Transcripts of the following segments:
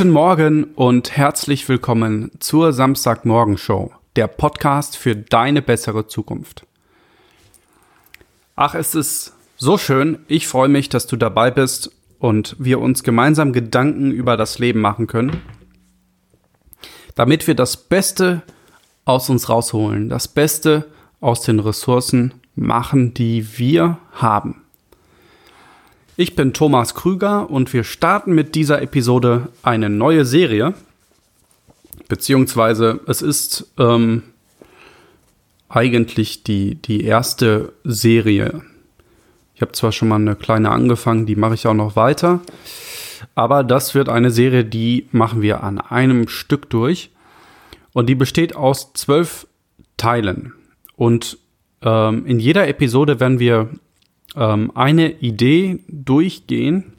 Guten Morgen und herzlich willkommen zur Samstagmorgen-Show, der Podcast für deine bessere Zukunft. Ach, es ist so schön. Ich freue mich, dass du dabei bist und wir uns gemeinsam Gedanken über das Leben machen können, damit wir das Beste aus uns rausholen, das Beste aus den Ressourcen machen, die wir haben. Ich bin Thomas Krüger und wir starten mit dieser Episode eine neue Serie. Beziehungsweise es ist ähm, eigentlich die, die erste Serie. Ich habe zwar schon mal eine kleine angefangen, die mache ich auch noch weiter. Aber das wird eine Serie, die machen wir an einem Stück durch. Und die besteht aus zwölf Teilen. Und ähm, in jeder Episode werden wir ähm, eine Idee durchgehen,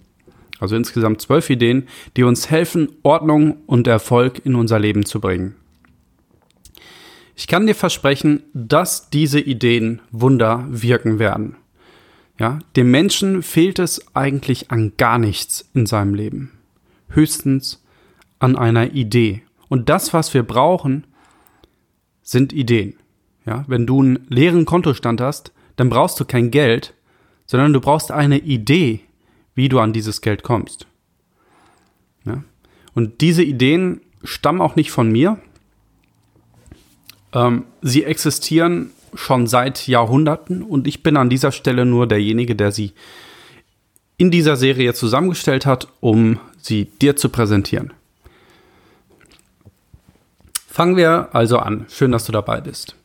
also insgesamt zwölf Ideen, die uns helfen, Ordnung und Erfolg in unser Leben zu bringen. Ich kann dir versprechen, dass diese Ideen Wunder wirken werden. Ja, dem Menschen fehlt es eigentlich an gar nichts in seinem Leben. Höchstens an einer Idee. Und das, was wir brauchen, sind Ideen. Ja, wenn du einen leeren Kontostand hast, dann brauchst du kein Geld, sondern du brauchst eine Idee, wie du an dieses Geld kommst. Ja? Und diese Ideen stammen auch nicht von mir. Ähm, sie existieren schon seit Jahrhunderten und ich bin an dieser Stelle nur derjenige, der sie in dieser Serie zusammengestellt hat, um sie dir zu präsentieren. Fangen wir also an. Schön, dass du dabei bist.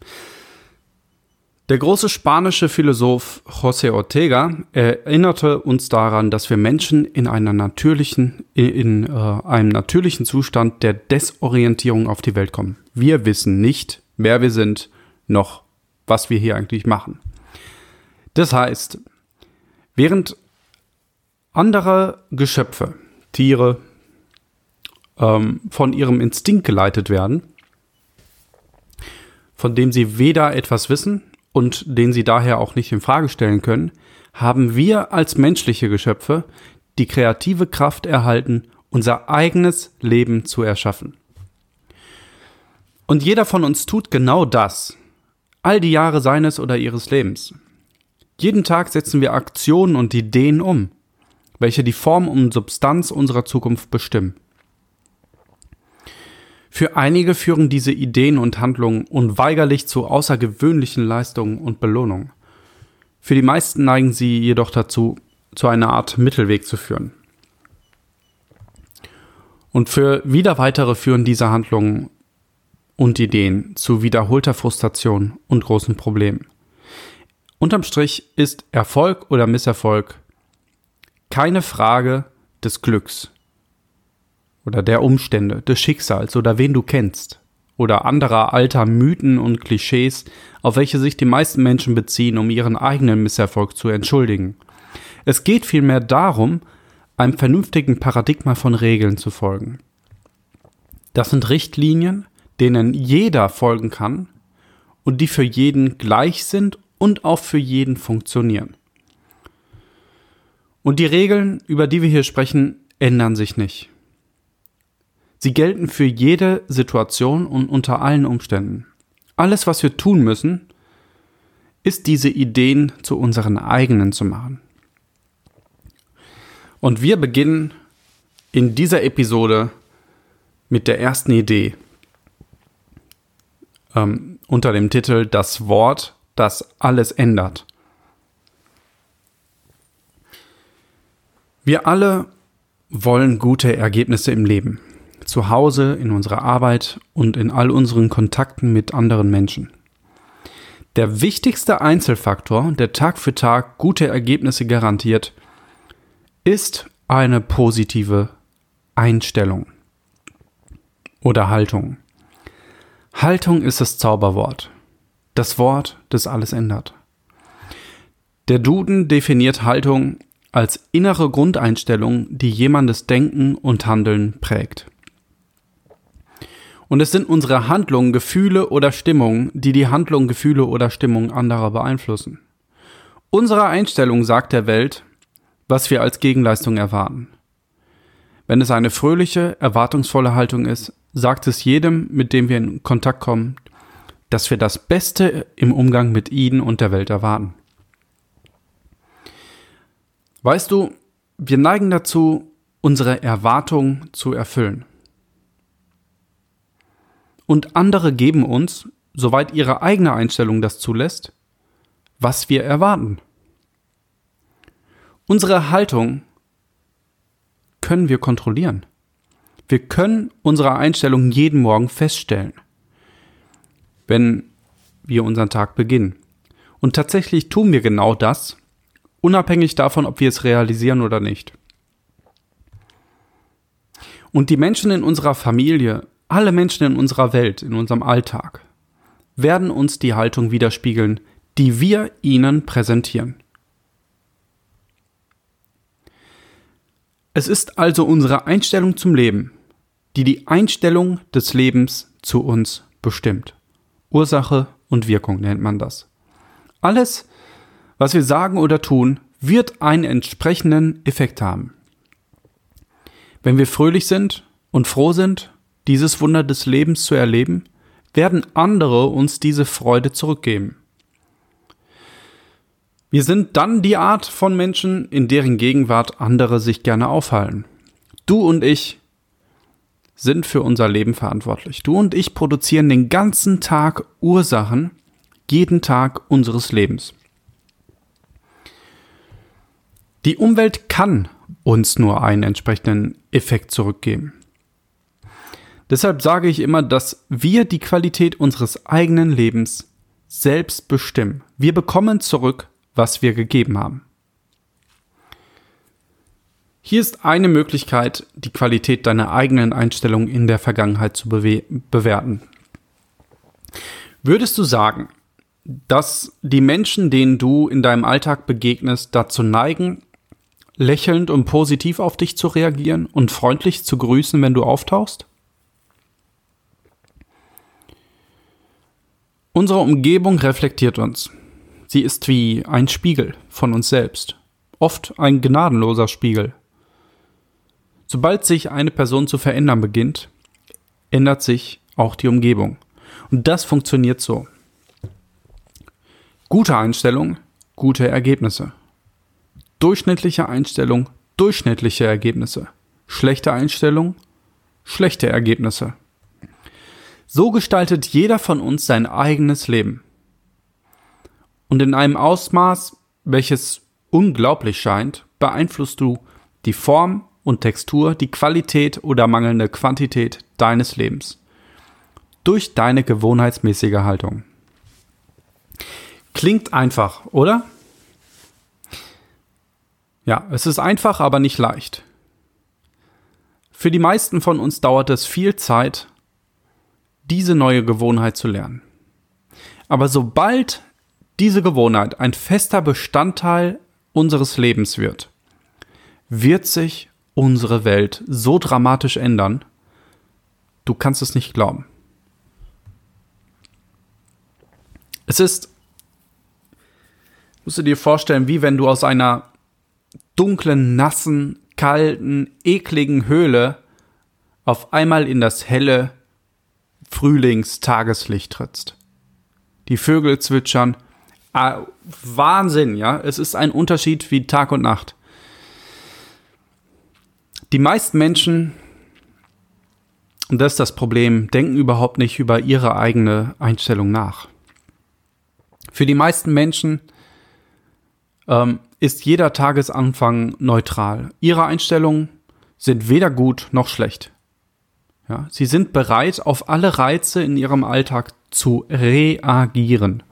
Der große spanische Philosoph José Ortega erinnerte uns daran, dass wir Menschen in einer natürlichen, in äh, einem natürlichen Zustand der Desorientierung auf die Welt kommen. Wir wissen nicht, wer wir sind, noch was wir hier eigentlich machen. Das heißt, während andere Geschöpfe, Tiere, ähm, von ihrem Instinkt geleitet werden, von dem sie weder etwas wissen und den sie daher auch nicht in Frage stellen können, haben wir als menschliche Geschöpfe die kreative Kraft erhalten, unser eigenes Leben zu erschaffen. Und jeder von uns tut genau das, all die Jahre seines oder ihres Lebens. Jeden Tag setzen wir Aktionen und Ideen um, welche die Form und Substanz unserer Zukunft bestimmen. Für einige führen diese Ideen und Handlungen unweigerlich zu außergewöhnlichen Leistungen und Belohnungen. Für die meisten neigen sie jedoch dazu, zu einer Art Mittelweg zu führen. Und für wieder weitere führen diese Handlungen und Ideen zu wiederholter Frustration und großen Problemen. Unterm Strich ist Erfolg oder Misserfolg keine Frage des Glücks, oder der Umstände, des Schicksals oder wen du kennst oder anderer alter Mythen und Klischees, auf welche sich die meisten Menschen beziehen, um ihren eigenen Misserfolg zu entschuldigen. Es geht vielmehr darum, einem vernünftigen Paradigma von Regeln zu folgen. Das sind Richtlinien, denen jeder folgen kann und die für jeden gleich sind und auch für jeden funktionieren. Und die Regeln, über die wir hier sprechen, ändern sich nicht. Sie gelten für jede Situation und unter allen Umständen. Alles, was wir tun müssen, ist diese Ideen zu unseren eigenen zu machen. Und wir beginnen in dieser Episode mit der ersten Idee ähm, unter dem Titel Das Wort, das alles ändert. Wir alle wollen gute Ergebnisse im Leben zu Hause, in unserer Arbeit und in all unseren Kontakten mit anderen Menschen. Der wichtigste Einzelfaktor, der Tag für Tag gute Ergebnisse garantiert, ist eine positive Einstellung oder Haltung. Haltung ist das Zauberwort, das Wort, das alles ändert. Der Duden definiert Haltung als innere Grundeinstellung, die jemandes Denken und Handeln prägt. Und es sind unsere Handlungen, Gefühle oder Stimmungen, die die Handlungen, Gefühle oder Stimmungen anderer beeinflussen. Unsere Einstellung sagt der Welt, was wir als Gegenleistung erwarten. Wenn es eine fröhliche, erwartungsvolle Haltung ist, sagt es jedem, mit dem wir in Kontakt kommen, dass wir das Beste im Umgang mit ihnen und der Welt erwarten. Weißt du, wir neigen dazu, unsere Erwartungen zu erfüllen. Und andere geben uns, soweit ihre eigene Einstellung das zulässt, was wir erwarten. Unsere Haltung können wir kontrollieren. Wir können unsere Einstellung jeden Morgen feststellen, wenn wir unseren Tag beginnen. Und tatsächlich tun wir genau das, unabhängig davon, ob wir es realisieren oder nicht. Und die Menschen in unserer Familie, alle Menschen in unserer Welt, in unserem Alltag, werden uns die Haltung widerspiegeln, die wir ihnen präsentieren. Es ist also unsere Einstellung zum Leben, die die Einstellung des Lebens zu uns bestimmt. Ursache und Wirkung nennt man das. Alles, was wir sagen oder tun, wird einen entsprechenden Effekt haben. Wenn wir fröhlich sind und froh sind, dieses Wunder des Lebens zu erleben, werden andere uns diese Freude zurückgeben. Wir sind dann die Art von Menschen, in deren Gegenwart andere sich gerne aufhalten. Du und ich sind für unser Leben verantwortlich. Du und ich produzieren den ganzen Tag Ursachen, jeden Tag unseres Lebens. Die Umwelt kann uns nur einen entsprechenden Effekt zurückgeben. Deshalb sage ich immer, dass wir die Qualität unseres eigenen Lebens selbst bestimmen. Wir bekommen zurück, was wir gegeben haben. Hier ist eine Möglichkeit, die Qualität deiner eigenen Einstellung in der Vergangenheit zu bewe bewerten. Würdest du sagen, dass die Menschen, denen du in deinem Alltag begegnest, dazu neigen, lächelnd und positiv auf dich zu reagieren und freundlich zu grüßen, wenn du auftauchst? Unsere Umgebung reflektiert uns. Sie ist wie ein Spiegel von uns selbst, oft ein gnadenloser Spiegel. Sobald sich eine Person zu verändern beginnt, ändert sich auch die Umgebung. Und das funktioniert so. Gute Einstellung, gute Ergebnisse. Durchschnittliche Einstellung, durchschnittliche Ergebnisse. Schlechte Einstellung, schlechte Ergebnisse. So gestaltet jeder von uns sein eigenes Leben. Und in einem Ausmaß, welches unglaublich scheint, beeinflusst du die Form und Textur, die Qualität oder mangelnde Quantität deines Lebens. Durch deine gewohnheitsmäßige Haltung. Klingt einfach, oder? Ja, es ist einfach, aber nicht leicht. Für die meisten von uns dauert es viel Zeit, diese neue Gewohnheit zu lernen. Aber sobald diese Gewohnheit ein fester Bestandteil unseres Lebens wird, wird sich unsere Welt so dramatisch ändern, du kannst es nicht glauben. Es ist, musst du dir vorstellen, wie wenn du aus einer dunklen, nassen, kalten, ekligen Höhle auf einmal in das helle Frühlingstageslicht trittst. Die Vögel zwitschern, Ah, Wahnsinn, ja. Es ist ein Unterschied wie Tag und Nacht. Die meisten Menschen, und das ist das Problem, denken überhaupt nicht über ihre eigene Einstellung nach. Für die meisten Menschen ähm, ist jeder Tagesanfang neutral. Ihre Einstellungen sind weder gut noch schlecht. Ja, sie sind bereit, auf alle Reize in ihrem Alltag zu reagieren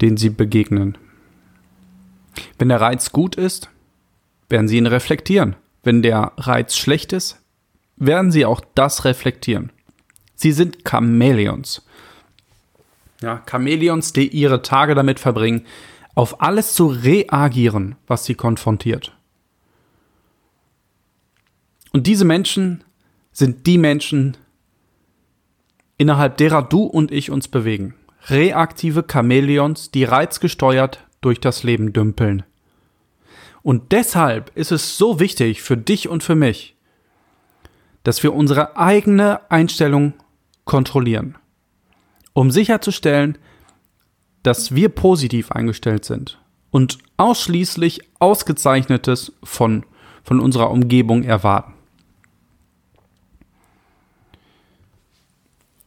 den sie begegnen. Wenn der Reiz gut ist, werden sie ihn reflektieren. Wenn der Reiz schlecht ist, werden sie auch das reflektieren. Sie sind Chamäleons. Ja, Chamäleons, die ihre Tage damit verbringen, auf alles zu reagieren, was sie konfrontiert. Und diese Menschen sind die Menschen, innerhalb derer du und ich uns bewegen reaktive Chamäleons, die reizgesteuert durch das Leben dümpeln. Und deshalb ist es so wichtig für dich und für mich, dass wir unsere eigene Einstellung kontrollieren, um sicherzustellen, dass wir positiv eingestellt sind und ausschließlich Ausgezeichnetes von, von unserer Umgebung erwarten.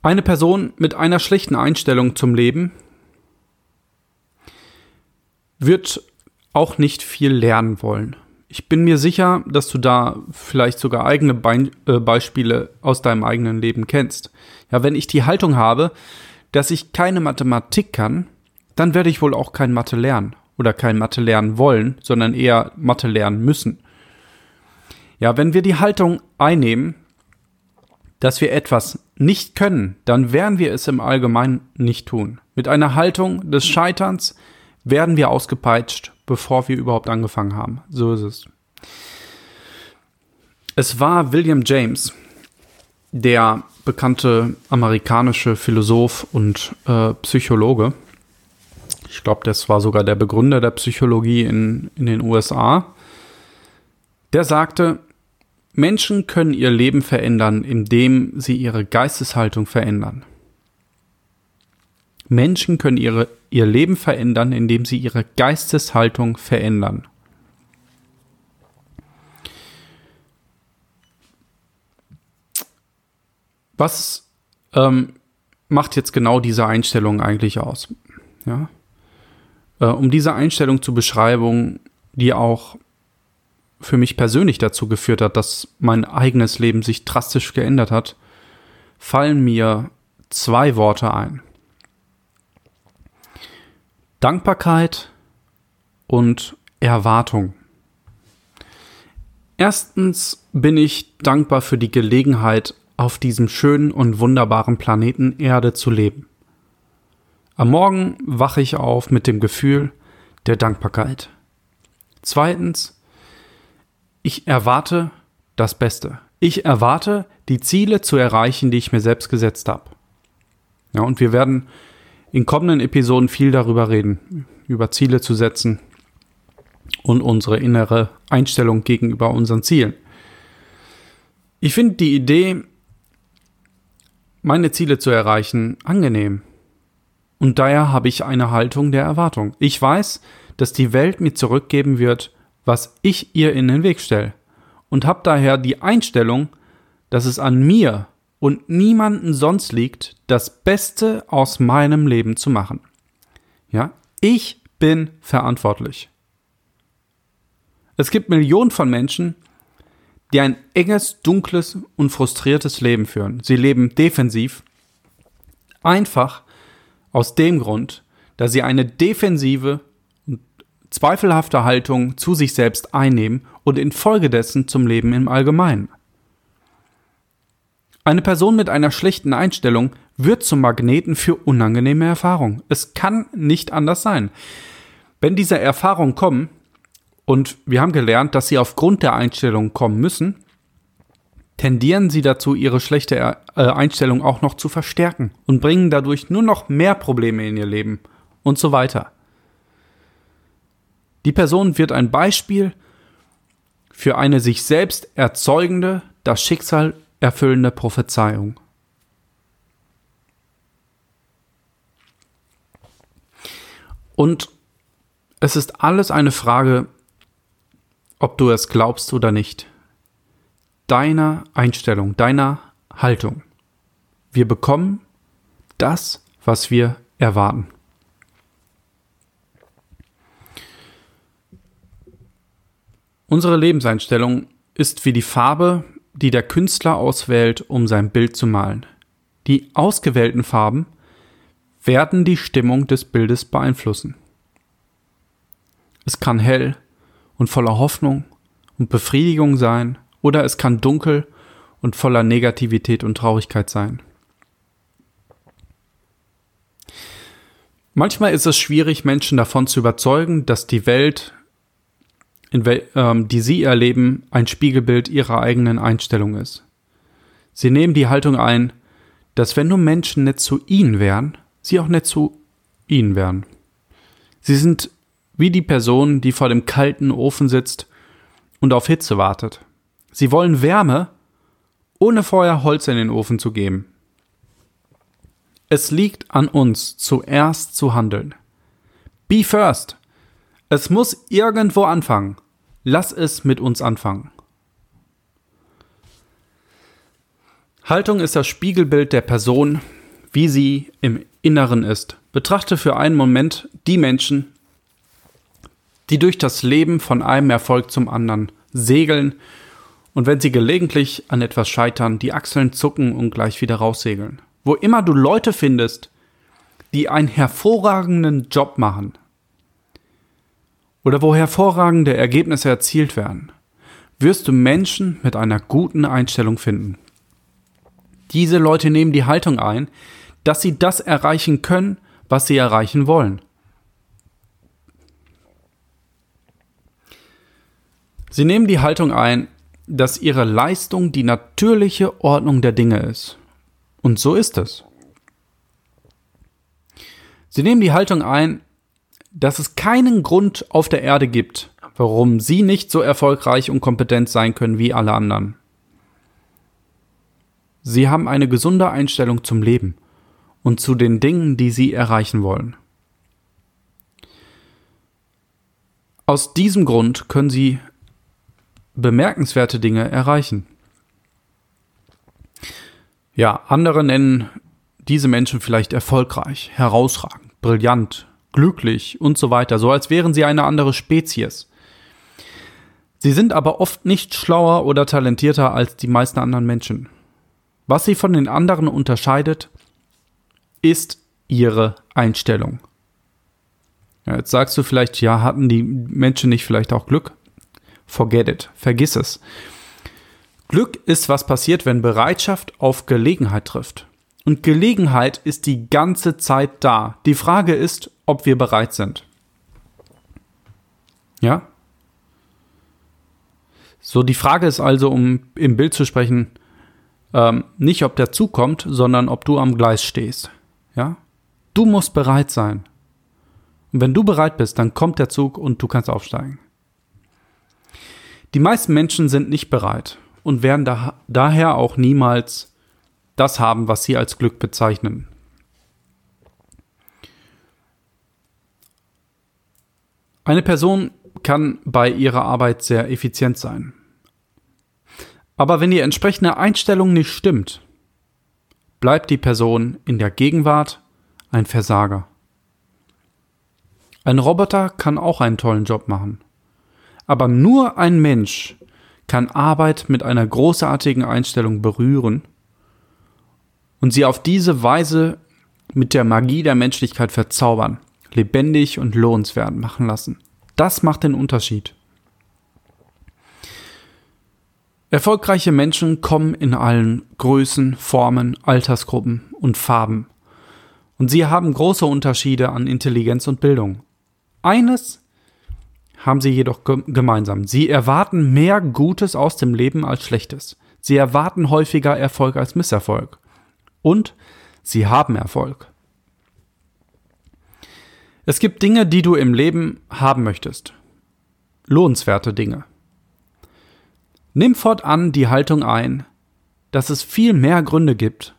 Eine Person mit einer schlechten Einstellung zum Leben wird auch nicht viel lernen wollen. Ich bin mir sicher, dass du da vielleicht sogar eigene Be äh, Beispiele aus deinem eigenen Leben kennst. Ja, wenn ich die Haltung habe, dass ich keine Mathematik kann, dann werde ich wohl auch kein Mathe lernen oder kein Mathe lernen wollen, sondern eher Mathe lernen müssen. Ja, wenn wir die Haltung einnehmen, dass wir etwas nicht können, dann werden wir es im Allgemeinen nicht tun. Mit einer Haltung des Scheiterns werden wir ausgepeitscht, bevor wir überhaupt angefangen haben. So ist es. Es war William James, der bekannte amerikanische Philosoph und äh, Psychologe. Ich glaube, das war sogar der Begründer der Psychologie in, in den USA. Der sagte, Menschen können ihr Leben verändern, indem sie ihre Geisteshaltung verändern. Menschen können ihre, ihr Leben verändern, indem sie ihre Geisteshaltung verändern. Was ähm, macht jetzt genau diese Einstellung eigentlich aus? Ja? Äh, um diese Einstellung zu beschreiben, die auch für mich persönlich dazu geführt hat, dass mein eigenes Leben sich drastisch geändert hat, fallen mir zwei Worte ein. Dankbarkeit und Erwartung. Erstens bin ich dankbar für die Gelegenheit, auf diesem schönen und wunderbaren Planeten Erde zu leben. Am Morgen wache ich auf mit dem Gefühl der Dankbarkeit. Zweitens ich erwarte das Beste. Ich erwarte, die Ziele zu erreichen, die ich mir selbst gesetzt habe. Ja, und wir werden in kommenden Episoden viel darüber reden, über Ziele zu setzen und unsere innere Einstellung gegenüber unseren Zielen. Ich finde die Idee, meine Ziele zu erreichen, angenehm. Und daher habe ich eine Haltung der Erwartung. Ich weiß, dass die Welt mir zurückgeben wird, was ich ihr in den Weg stelle. Und habe daher die Einstellung, dass es an mir und niemanden sonst liegt, das Beste aus meinem Leben zu machen. Ja, ich bin verantwortlich. Es gibt Millionen von Menschen, die ein enges, dunkles und frustriertes Leben führen. Sie leben defensiv, einfach aus dem Grund, dass sie eine defensive zweifelhafte Haltung zu sich selbst einnehmen und infolgedessen zum Leben im Allgemeinen. Eine Person mit einer schlechten Einstellung wird zum Magneten für unangenehme Erfahrungen. Es kann nicht anders sein. Wenn diese Erfahrungen kommen, und wir haben gelernt, dass sie aufgrund der Einstellung kommen müssen, tendieren sie dazu, ihre schlechte äh, Einstellung auch noch zu verstärken und bringen dadurch nur noch mehr Probleme in ihr Leben und so weiter. Die Person wird ein Beispiel für eine sich selbst erzeugende, das Schicksal erfüllende Prophezeiung. Und es ist alles eine Frage, ob du es glaubst oder nicht. Deiner Einstellung, deiner Haltung. Wir bekommen das, was wir erwarten. Unsere Lebenseinstellung ist wie die Farbe, die der Künstler auswählt, um sein Bild zu malen. Die ausgewählten Farben werden die Stimmung des Bildes beeinflussen. Es kann hell und voller Hoffnung und Befriedigung sein, oder es kann dunkel und voller Negativität und Traurigkeit sein. Manchmal ist es schwierig, Menschen davon zu überzeugen, dass die Welt ähm, die sie erleben, ein Spiegelbild ihrer eigenen Einstellung ist. Sie nehmen die Haltung ein, dass wenn nur Menschen nicht zu ihnen wären, sie auch nicht zu ihnen wären. Sie sind wie die Person, die vor dem kalten Ofen sitzt und auf Hitze wartet. Sie wollen Wärme, ohne vorher Holz in den Ofen zu geben. Es liegt an uns, zuerst zu handeln. Be first. Es muss irgendwo anfangen. Lass es mit uns anfangen. Haltung ist das Spiegelbild der Person, wie sie im Inneren ist. Betrachte für einen Moment die Menschen, die durch das Leben von einem Erfolg zum anderen segeln und wenn sie gelegentlich an etwas scheitern, die Achseln zucken und gleich wieder raussegeln. Wo immer du Leute findest, die einen hervorragenden Job machen oder wo hervorragende Ergebnisse erzielt werden, wirst du Menschen mit einer guten Einstellung finden. Diese Leute nehmen die Haltung ein, dass sie das erreichen können, was sie erreichen wollen. Sie nehmen die Haltung ein, dass ihre Leistung die natürliche Ordnung der Dinge ist. Und so ist es. Sie nehmen die Haltung ein, dass es keinen Grund auf der Erde gibt, warum sie nicht so erfolgreich und kompetent sein können wie alle anderen. Sie haben eine gesunde Einstellung zum Leben und zu den Dingen, die sie erreichen wollen. Aus diesem Grund können sie bemerkenswerte Dinge erreichen. Ja, andere nennen diese Menschen vielleicht erfolgreich, herausragend, brillant, glücklich und so weiter, so als wären sie eine andere Spezies. Sie sind aber oft nicht schlauer oder talentierter als die meisten anderen Menschen. Was sie von den anderen unterscheidet, ist ihre Einstellung. Ja, jetzt sagst du vielleicht, ja, hatten die Menschen nicht vielleicht auch Glück? Forget it, vergiss es. Glück ist, was passiert, wenn Bereitschaft auf Gelegenheit trifft. Und Gelegenheit ist die ganze Zeit da. Die Frage ist, ob wir bereit sind. Ja? So, die Frage ist also, um im Bild zu sprechen, ähm, nicht, ob der Zug kommt, sondern ob du am Gleis stehst. Ja? Du musst bereit sein. Und wenn du bereit bist, dann kommt der Zug und du kannst aufsteigen. Die meisten Menschen sind nicht bereit und werden da, daher auch niemals das haben, was sie als Glück bezeichnen. Eine Person kann bei ihrer Arbeit sehr effizient sein. Aber wenn die entsprechende Einstellung nicht stimmt, bleibt die Person in der Gegenwart ein Versager. Ein Roboter kann auch einen tollen Job machen. Aber nur ein Mensch kann Arbeit mit einer großartigen Einstellung berühren und sie auf diese Weise mit der Magie der Menschlichkeit verzaubern, lebendig und lohnenswert machen lassen. Das macht den Unterschied. Erfolgreiche Menschen kommen in allen Größen, Formen, Altersgruppen und Farben. Und sie haben große Unterschiede an Intelligenz und Bildung. Eines haben sie jedoch gemeinsam. Sie erwarten mehr Gutes aus dem Leben als Schlechtes. Sie erwarten häufiger Erfolg als Misserfolg. Und sie haben Erfolg. Es gibt Dinge, die du im Leben haben möchtest. Lohnenswerte Dinge. Nimm fortan die Haltung ein, dass es viel mehr Gründe gibt,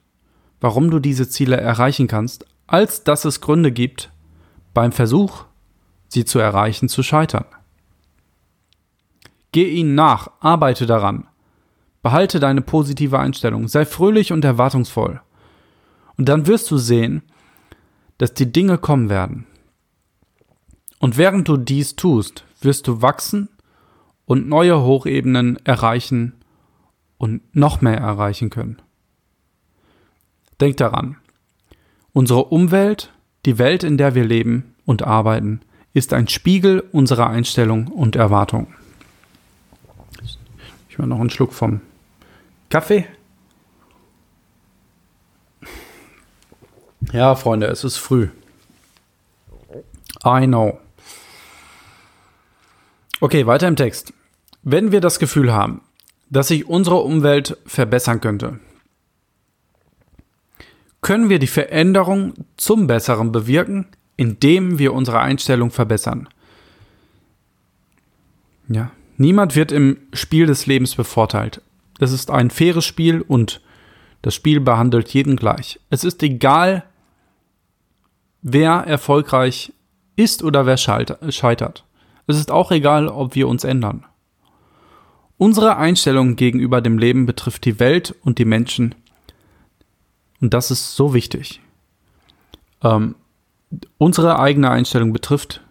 warum du diese Ziele erreichen kannst, als dass es Gründe gibt, beim Versuch, sie zu erreichen, zu scheitern. Geh ihnen nach, arbeite daran. Behalte deine positive Einstellung, sei fröhlich und erwartungsvoll. Und dann wirst du sehen, dass die Dinge kommen werden. Und während du dies tust, wirst du wachsen und neue Hochebenen erreichen und noch mehr erreichen können. Denk daran, unsere Umwelt, die Welt, in der wir leben und arbeiten, ist ein Spiegel unserer Einstellung und Erwartung. Ich mache noch einen Schluck vom Kaffee. Ja, Freunde, es ist früh. I know. Okay, weiter im Text. Wenn wir das Gefühl haben, dass sich unsere Umwelt verbessern könnte, können wir die Veränderung zum Besseren bewirken, indem wir unsere Einstellung verbessern. Ja. Niemand wird im Spiel des Lebens bevorteilt. Es ist ein faires Spiel und das Spiel behandelt jeden gleich. Es ist egal, wer erfolgreich ist oder wer scheitert. Es ist auch egal, ob wir uns ändern. Unsere Einstellung gegenüber dem Leben betrifft die Welt und die Menschen. Und das ist so wichtig. Ähm, unsere eigene Einstellung betrifft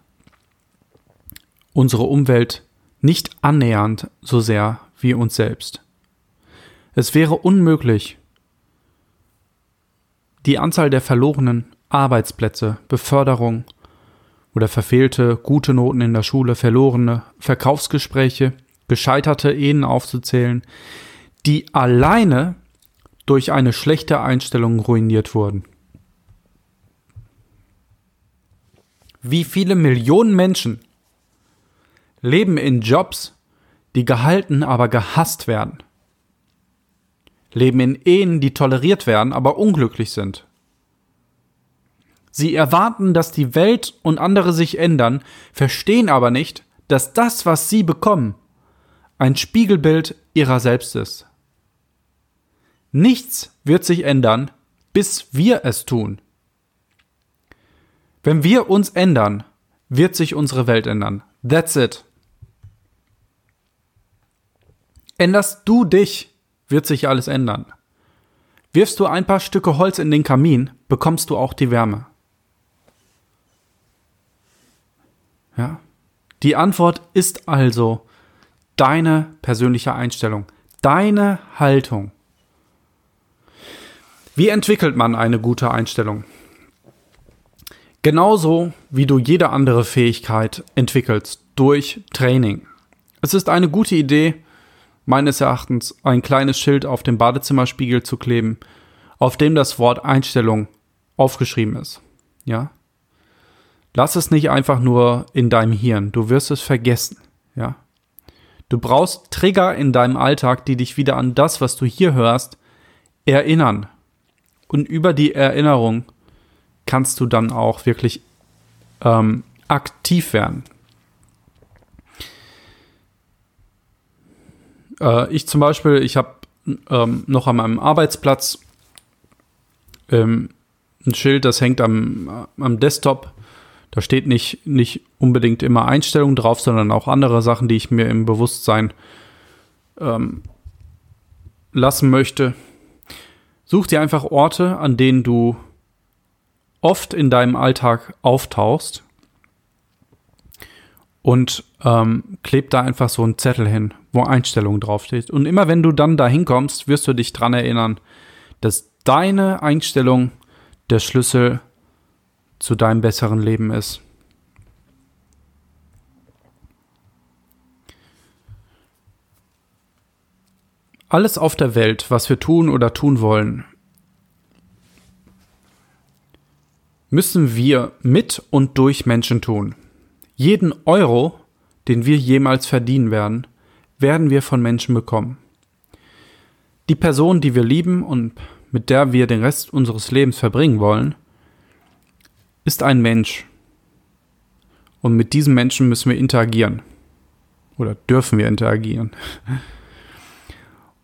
unsere Umwelt nicht annähernd so sehr wie uns selbst. Es wäre unmöglich, die Anzahl der verlorenen Arbeitsplätze, Beförderung oder verfehlte gute Noten in der Schule, verlorene Verkaufsgespräche, gescheiterte Ehen aufzuzählen, die alleine durch eine schlechte Einstellung ruiniert wurden. Wie viele Millionen Menschen leben in Jobs, die gehalten, aber gehasst werden. Leben in Ehen, die toleriert werden, aber unglücklich sind. Sie erwarten, dass die Welt und andere sich ändern, verstehen aber nicht, dass das, was sie bekommen, ein Spiegelbild ihrer selbst ist. Nichts wird sich ändern, bis wir es tun. Wenn wir uns ändern, wird sich unsere Welt ändern. That's it. Änderst du dich, wird sich alles ändern. Wirfst du ein paar Stücke Holz in den Kamin, bekommst du auch die Wärme. Ja? Die Antwort ist also deine persönliche Einstellung, deine Haltung. Wie entwickelt man eine gute Einstellung? Genauso wie du jede andere Fähigkeit entwickelst durch Training. Es ist eine gute Idee, meines Erachtens ein kleines Schild auf dem Badezimmerspiegel zu kleben, auf dem das Wort Einstellung aufgeschrieben ist. Ja? Lass es nicht einfach nur in deinem Hirn, du wirst es vergessen. Ja? Du brauchst Trigger in deinem Alltag, die dich wieder an das, was du hier hörst, erinnern. Und über die Erinnerung kannst du dann auch wirklich ähm, aktiv werden. Äh, ich zum Beispiel, ich habe ähm, noch an meinem Arbeitsplatz ähm, ein Schild, das hängt am, am Desktop. Da steht nicht, nicht unbedingt immer Einstellungen drauf, sondern auch andere Sachen, die ich mir im Bewusstsein ähm, lassen möchte. Such dir einfach Orte, an denen du oft in deinem Alltag auftauchst und ähm, kleb da einfach so einen Zettel hin, wo Einstellung draufsteht. Und immer wenn du dann da hinkommst, wirst du dich dran erinnern, dass deine Einstellung der Schlüssel zu deinem besseren Leben ist. Alles auf der Welt, was wir tun oder tun wollen, müssen wir mit und durch Menschen tun. Jeden Euro, den wir jemals verdienen werden, werden wir von Menschen bekommen. Die Person, die wir lieben und mit der wir den Rest unseres Lebens verbringen wollen, ist ein Mensch. Und mit diesem Menschen müssen wir interagieren. Oder dürfen wir interagieren.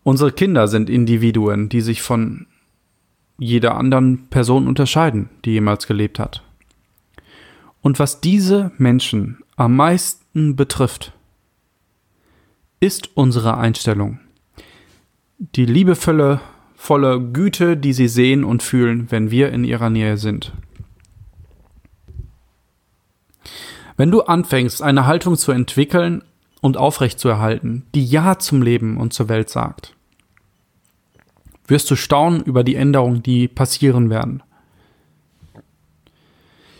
Unsere Kinder sind Individuen, die sich von jeder anderen Person unterscheiden, die jemals gelebt hat. Und was diese Menschen am meisten betrifft, ist unsere Einstellung. Die liebevolle volle Güte, die sie sehen und fühlen, wenn wir in ihrer Nähe sind. Wenn du anfängst, eine Haltung zu entwickeln und aufrechtzuerhalten, die Ja zum Leben und zur Welt sagt, wirst du staunen über die Änderungen, die passieren werden.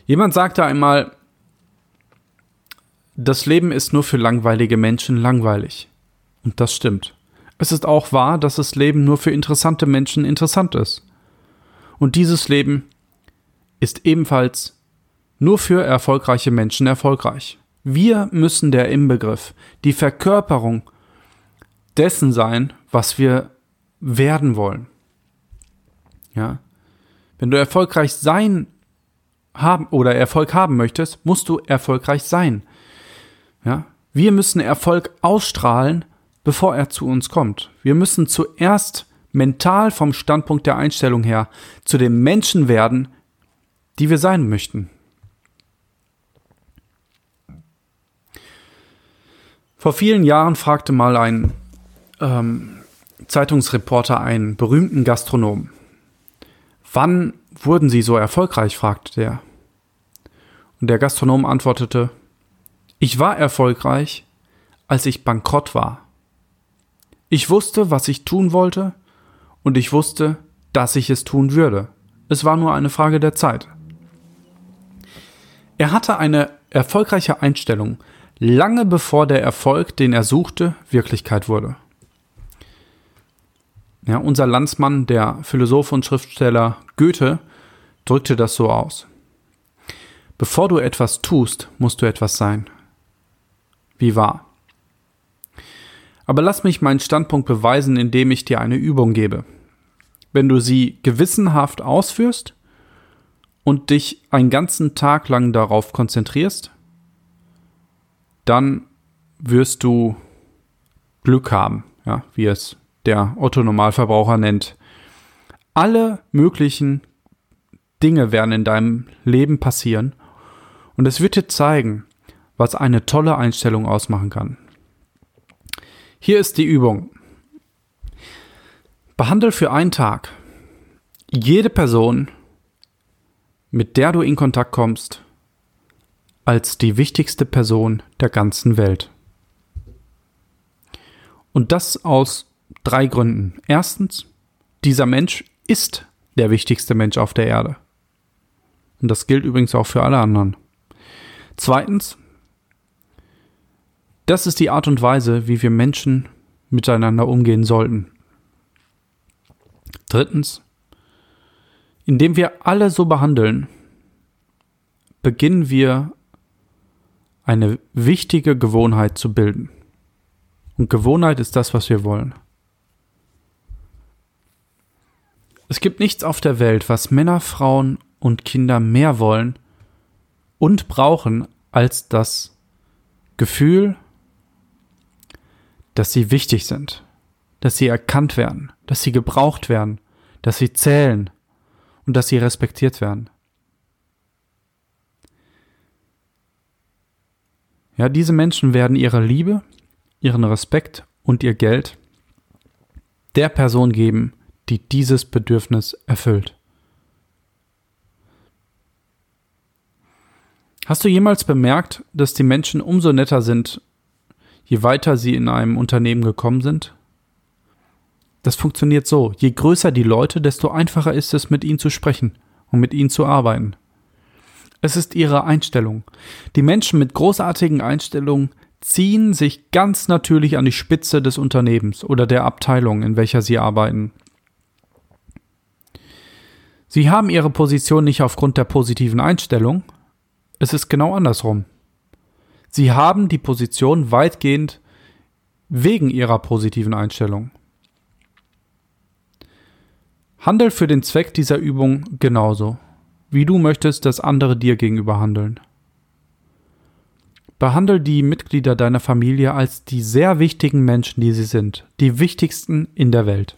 Jemand sagte einmal, das Leben ist nur für langweilige Menschen langweilig. Und das stimmt. Es ist auch wahr, dass das Leben nur für interessante Menschen interessant ist. Und dieses Leben ist ebenfalls nur für erfolgreiche Menschen erfolgreich. Wir müssen der Inbegriff, die Verkörperung dessen sein, was wir werden wollen. Ja. Wenn du erfolgreich sein haben oder Erfolg haben möchtest, musst du erfolgreich sein. Ja? Wir müssen Erfolg ausstrahlen, bevor er zu uns kommt. Wir müssen zuerst mental vom Standpunkt der Einstellung her zu den Menschen werden, die wir sein möchten. Vor vielen Jahren fragte mal ein ähm, Zeitungsreporter einen berühmten Gastronomen. Wann wurden Sie so erfolgreich? fragte der. Und der Gastronom antwortete, ich war erfolgreich, als ich bankrott war. Ich wusste, was ich tun wollte, und ich wusste, dass ich es tun würde. Es war nur eine Frage der Zeit. Er hatte eine erfolgreiche Einstellung, lange bevor der Erfolg, den er suchte, Wirklichkeit wurde. Ja, unser Landsmann, der Philosoph und Schriftsteller Goethe, drückte das so aus. Bevor du etwas tust, musst du etwas sein. Wie wahr. Aber lass mich meinen Standpunkt beweisen, indem ich dir eine Übung gebe. Wenn du sie gewissenhaft ausführst und dich einen ganzen Tag lang darauf konzentrierst, dann wirst du Glück haben, ja, wie es der Otto Normalverbraucher nennt. Alle möglichen Dinge werden in deinem Leben passieren und es wird dir zeigen, was eine tolle Einstellung ausmachen kann. Hier ist die Übung. Behandle für einen Tag jede Person, mit der du in Kontakt kommst, als die wichtigste Person der ganzen Welt. Und das aus drei Gründen. Erstens, dieser Mensch ist der wichtigste Mensch auf der Erde. Und das gilt übrigens auch für alle anderen. Zweitens, das ist die Art und Weise, wie wir Menschen miteinander umgehen sollten. Drittens, indem wir alle so behandeln, beginnen wir eine wichtige Gewohnheit zu bilden. Und Gewohnheit ist das, was wir wollen. Es gibt nichts auf der Welt, was Männer, Frauen und Kinder mehr wollen und brauchen als das Gefühl, dass sie wichtig sind, dass sie erkannt werden, dass sie gebraucht werden, dass sie zählen und dass sie respektiert werden. Ja, diese Menschen werden ihre Liebe, ihren Respekt und ihr Geld der Person geben, die dieses Bedürfnis erfüllt. Hast du jemals bemerkt, dass die Menschen umso netter sind, je weiter sie in einem Unternehmen gekommen sind? Das funktioniert so. Je größer die Leute, desto einfacher ist es, mit ihnen zu sprechen und mit ihnen zu arbeiten. Es ist ihre Einstellung. Die Menschen mit großartigen Einstellungen ziehen sich ganz natürlich an die Spitze des Unternehmens oder der Abteilung, in welcher sie arbeiten. Sie haben ihre Position nicht aufgrund der positiven Einstellung, es ist genau andersrum. Sie haben die Position weitgehend wegen ihrer positiven Einstellung. Handel für den Zweck dieser Übung genauso, wie du möchtest, dass andere dir gegenüber handeln. Behandle die Mitglieder deiner Familie als die sehr wichtigen Menschen, die sie sind, die wichtigsten in der Welt.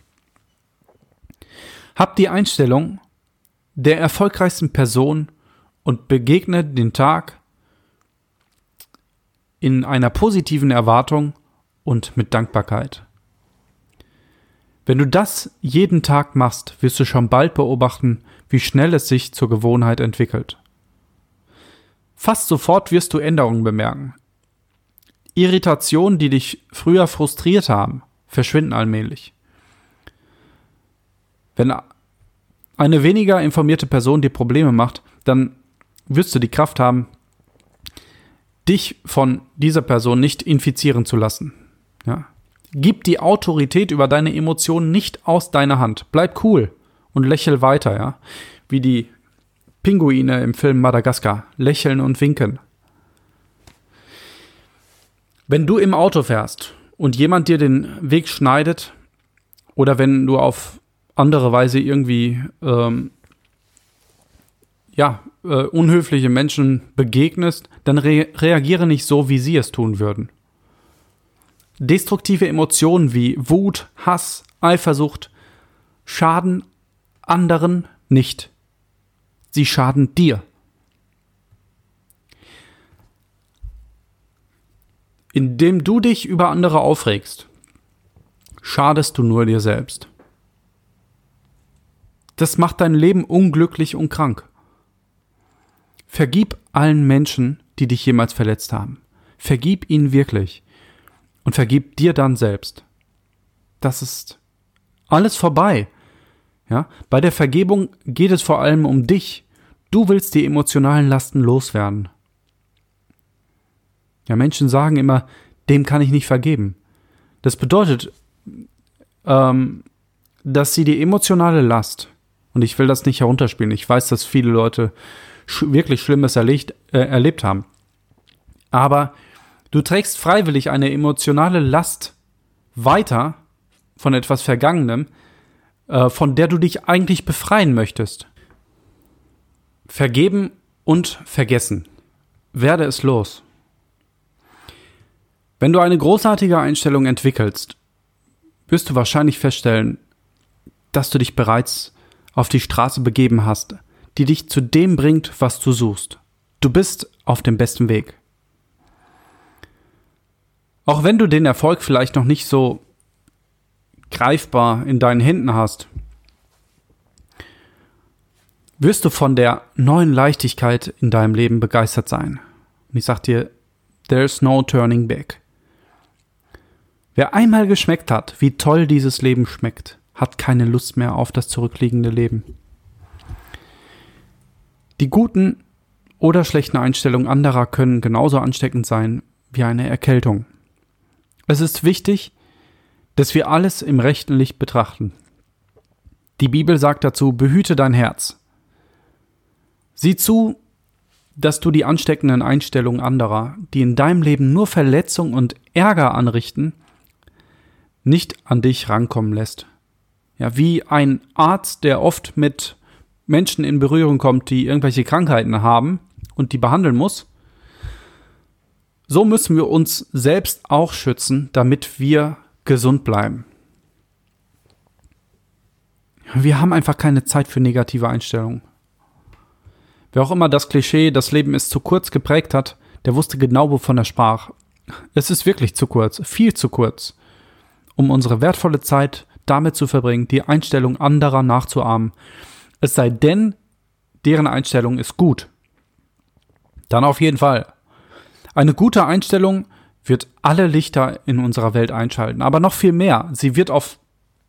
Hab die Einstellung der erfolgreichsten Person und begegne den Tag in einer positiven Erwartung und mit Dankbarkeit. Wenn du das jeden Tag machst, wirst du schon bald beobachten, wie schnell es sich zur Gewohnheit entwickelt. Fast sofort wirst du Änderungen bemerken. Irritationen, die dich früher frustriert haben, verschwinden allmählich. Wenn eine weniger informierte Person dir Probleme macht, dann wirst du die Kraft haben, dich von dieser Person nicht infizieren zu lassen. Ja. Gib die Autorität über deine Emotionen nicht aus deiner Hand. Bleib cool und lächel weiter, ja. Wie die Pinguine im Film Madagaskar. Lächeln und winken. Wenn du im Auto fährst und jemand dir den Weg schneidet oder wenn du auf andere Weise irgendwie ähm, ja, äh, unhöfliche Menschen begegnest, dann re reagiere nicht so, wie sie es tun würden. Destruktive Emotionen wie Wut, Hass, Eifersucht schaden anderen nicht. Sie schaden dir. Indem du dich über andere aufregst, schadest du nur dir selbst. Das macht dein Leben unglücklich und krank. Vergib allen Menschen, die dich jemals verletzt haben. Vergib ihnen wirklich. Und vergib dir dann selbst. Das ist alles vorbei. Ja, bei der Vergebung geht es vor allem um dich. Du willst die emotionalen Lasten loswerden. Ja, Menschen sagen immer, dem kann ich nicht vergeben. Das bedeutet, ähm, dass sie die emotionale Last, und ich will das nicht herunterspielen, ich weiß, dass viele Leute sch wirklich Schlimmes erlebt, äh, erlebt haben, aber du trägst freiwillig eine emotionale Last weiter von etwas Vergangenem, äh, von der du dich eigentlich befreien möchtest. Vergeben und vergessen. Werde es los. Wenn du eine großartige Einstellung entwickelst, wirst du wahrscheinlich feststellen, dass du dich bereits auf die Straße begeben hast, die dich zu dem bringt, was du suchst. Du bist auf dem besten Weg. Auch wenn du den Erfolg vielleicht noch nicht so greifbar in deinen Händen hast, wirst du von der neuen Leichtigkeit in deinem Leben begeistert sein. Und ich sag dir, there's no turning back. Wer einmal geschmeckt hat, wie toll dieses Leben schmeckt, hat keine Lust mehr auf das zurückliegende Leben. Die guten oder schlechten Einstellungen anderer können genauso ansteckend sein wie eine Erkältung. Es ist wichtig, dass wir alles im rechten Licht betrachten. Die Bibel sagt dazu, behüte dein Herz. Sieh zu, dass du die ansteckenden Einstellungen anderer, die in deinem Leben nur Verletzung und Ärger anrichten, nicht an dich rankommen lässt. Ja, wie ein Arzt, der oft mit Menschen in Berührung kommt, die irgendwelche Krankheiten haben und die behandeln muss. So müssen wir uns selbst auch schützen, damit wir gesund bleiben. Wir haben einfach keine Zeit für negative Einstellungen. Wer auch immer das Klischee, das Leben ist zu kurz geprägt hat, der wusste genau, wovon er sprach. Es ist wirklich zu kurz, viel zu kurz um unsere wertvolle Zeit damit zu verbringen, die Einstellung anderer nachzuahmen. Es sei denn, deren Einstellung ist gut. Dann auf jeden Fall. Eine gute Einstellung wird alle Lichter in unserer Welt einschalten, aber noch viel mehr. Sie wird auf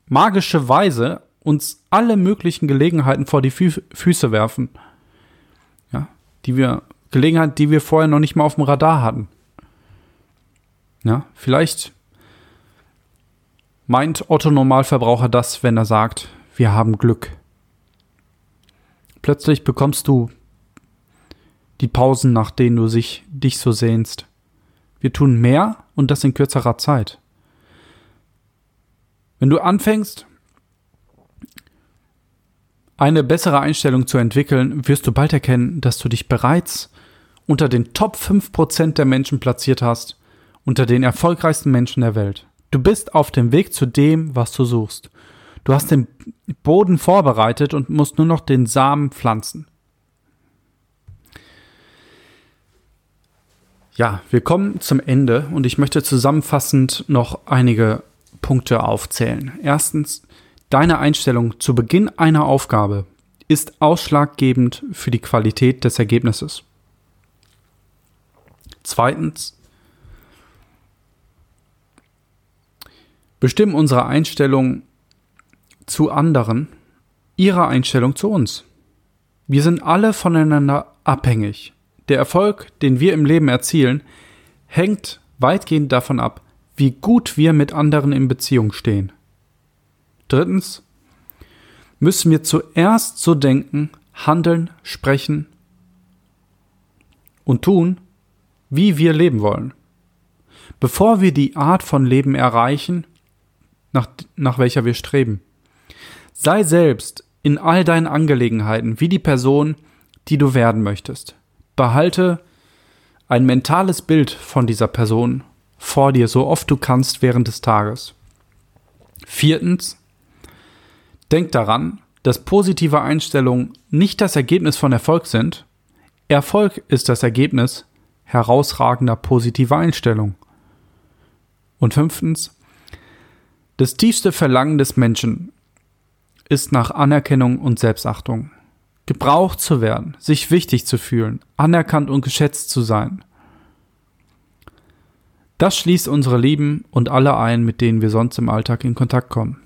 magische Weise uns alle möglichen Gelegenheiten vor die Fü Füße werfen. Ja, die wir Gelegenheit, die wir vorher noch nicht mal auf dem Radar hatten. Ja, vielleicht meint Otto Normalverbraucher das, wenn er sagt, wir haben Glück. Plötzlich bekommst du die Pausen, nach denen du sich, dich so sehnst. Wir tun mehr und das in kürzerer Zeit. Wenn du anfängst, eine bessere Einstellung zu entwickeln, wirst du bald erkennen, dass du dich bereits unter den Top 5% der Menschen platziert hast, unter den erfolgreichsten Menschen der Welt. Du bist auf dem Weg zu dem, was du suchst. Du hast den Boden vorbereitet und musst nur noch den Samen pflanzen. Ja, wir kommen zum Ende und ich möchte zusammenfassend noch einige Punkte aufzählen. Erstens, deine Einstellung zu Beginn einer Aufgabe ist ausschlaggebend für die Qualität des Ergebnisses. Zweitens, bestimmen unsere Einstellung zu anderen ihre Einstellung zu uns. Wir sind alle voneinander abhängig. Der Erfolg, den wir im Leben erzielen, hängt weitgehend davon ab, wie gut wir mit anderen in Beziehung stehen. Drittens müssen wir zuerst so denken, handeln, sprechen und tun, wie wir leben wollen. Bevor wir die Art von Leben erreichen, nach, nach welcher wir streben. Sei selbst in all deinen Angelegenheiten wie die Person, die du werden möchtest. Behalte ein mentales Bild von dieser Person vor dir, so oft du kannst während des Tages. Viertens, denk daran, dass positive Einstellungen nicht das Ergebnis von Erfolg sind. Erfolg ist das Ergebnis herausragender positiver Einstellung. Und fünftens, das tiefste Verlangen des Menschen ist nach Anerkennung und Selbstachtung. Gebraucht zu werden, sich wichtig zu fühlen, anerkannt und geschätzt zu sein. Das schließt unsere Lieben und alle ein, mit denen wir sonst im Alltag in Kontakt kommen.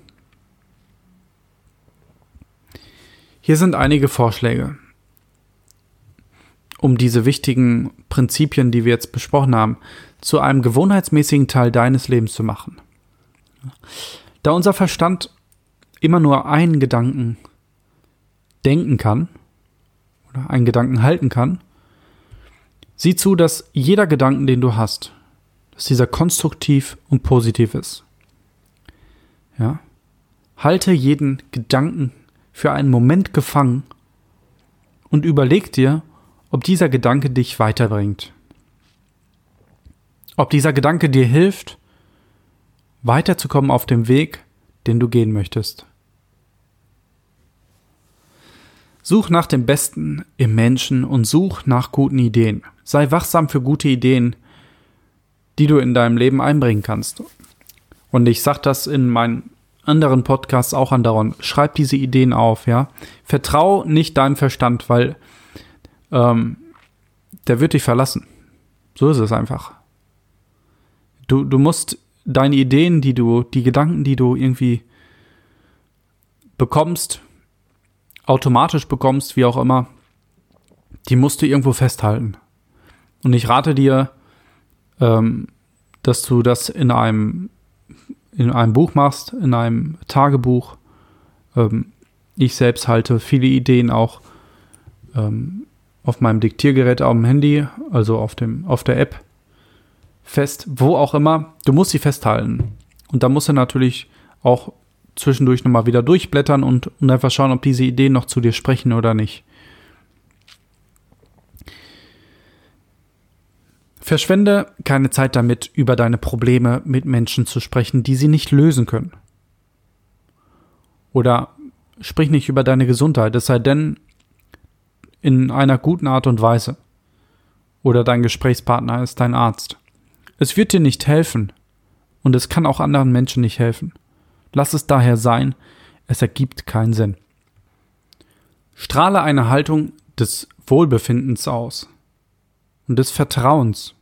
Hier sind einige Vorschläge, um diese wichtigen Prinzipien, die wir jetzt besprochen haben, zu einem gewohnheitsmäßigen Teil deines Lebens zu machen. Da unser Verstand immer nur einen Gedanken denken kann oder einen Gedanken halten kann, sieh zu, dass jeder Gedanken, den du hast, dass dieser konstruktiv und positiv ist. Ja? Halte jeden Gedanken für einen Moment gefangen und überleg dir, ob dieser Gedanke dich weiterbringt. Ob dieser Gedanke dir hilft, weiterzukommen auf dem Weg, den du gehen möchtest. Such nach dem Besten im Menschen und such nach guten Ideen. Sei wachsam für gute Ideen, die du in deinem Leben einbringen kannst. Und ich sage das in meinen anderen Podcasts auch andauernd. Schreib diese Ideen auf, ja. Vertrau nicht deinem Verstand, weil ähm, der wird dich verlassen. So ist es einfach. Du, du musst deine Ideen, die du, die Gedanken, die du irgendwie bekommst, automatisch bekommst, wie auch immer, die musst du irgendwo festhalten. Und ich rate dir, ähm, dass du das in einem, in einem Buch machst, in einem Tagebuch. Ähm, ich selbst halte viele Ideen auch ähm, auf meinem Diktiergerät auf dem Handy, also auf, dem, auf der App fest, wo auch immer. Du musst sie festhalten. Und da musst du natürlich auch zwischendurch nochmal wieder durchblättern und, und einfach schauen, ob diese Ideen noch zu dir sprechen oder nicht. Verschwende keine Zeit damit, über deine Probleme mit Menschen zu sprechen, die sie nicht lösen können. Oder sprich nicht über deine Gesundheit, es sei denn in einer guten Art und Weise. Oder dein Gesprächspartner ist dein Arzt. Es wird dir nicht helfen und es kann auch anderen Menschen nicht helfen. Lass es daher sein, es ergibt keinen Sinn. Strahle eine Haltung des Wohlbefindens aus und des Vertrauens.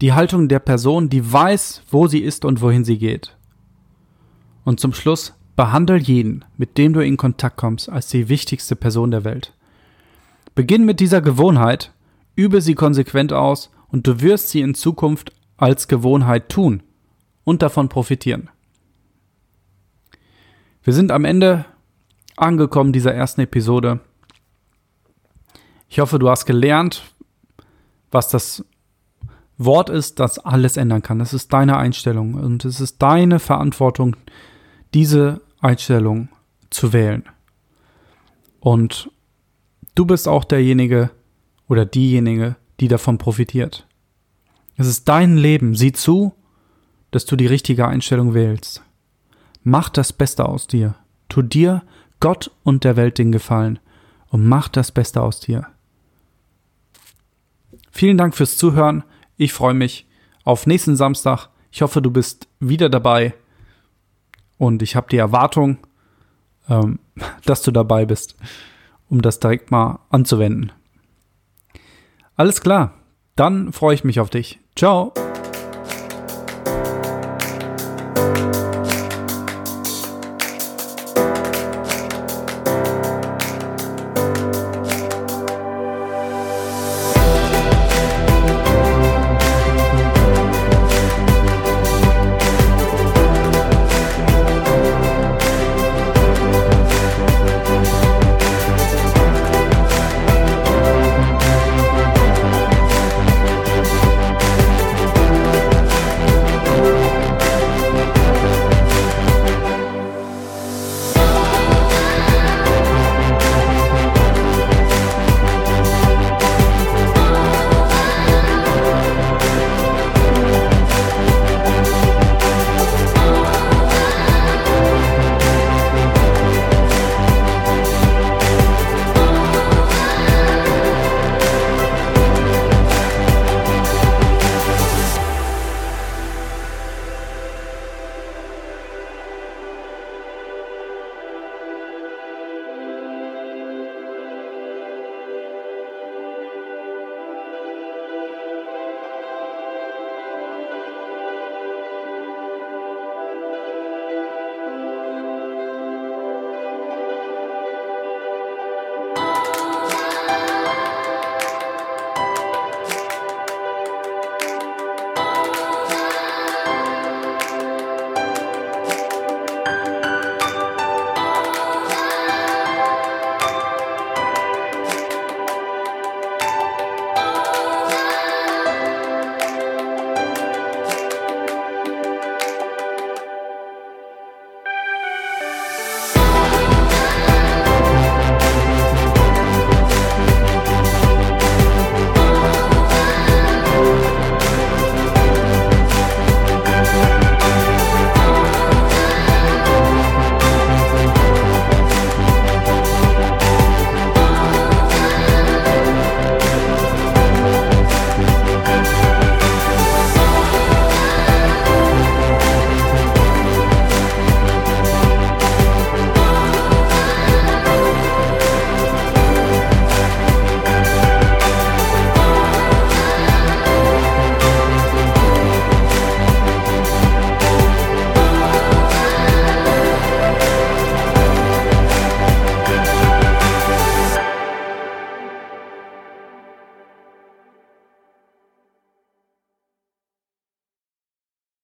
Die Haltung der Person, die weiß, wo sie ist und wohin sie geht. Und zum Schluss behandle jeden, mit dem du in Kontakt kommst, als die wichtigste Person der Welt. Beginn mit dieser Gewohnheit, übe sie konsequent aus und du wirst sie in Zukunft als Gewohnheit tun und davon profitieren. Wir sind am Ende angekommen dieser ersten Episode. Ich hoffe, du hast gelernt, was das Wort ist, das alles ändern kann. Es ist deine Einstellung und es ist deine Verantwortung, diese Einstellung zu wählen. Und du bist auch derjenige oder diejenige, die davon profitiert. Es ist dein Leben. Sieh zu, dass du die richtige Einstellung wählst. Mach das Beste aus dir. Tu dir, Gott und der Welt den Gefallen und mach das Beste aus dir. Vielen Dank fürs Zuhören. Ich freue mich auf nächsten Samstag. Ich hoffe, du bist wieder dabei und ich habe die Erwartung, ähm, dass du dabei bist, um das direkt mal anzuwenden. Alles klar, dann freue ich mich auf dich. Ciao.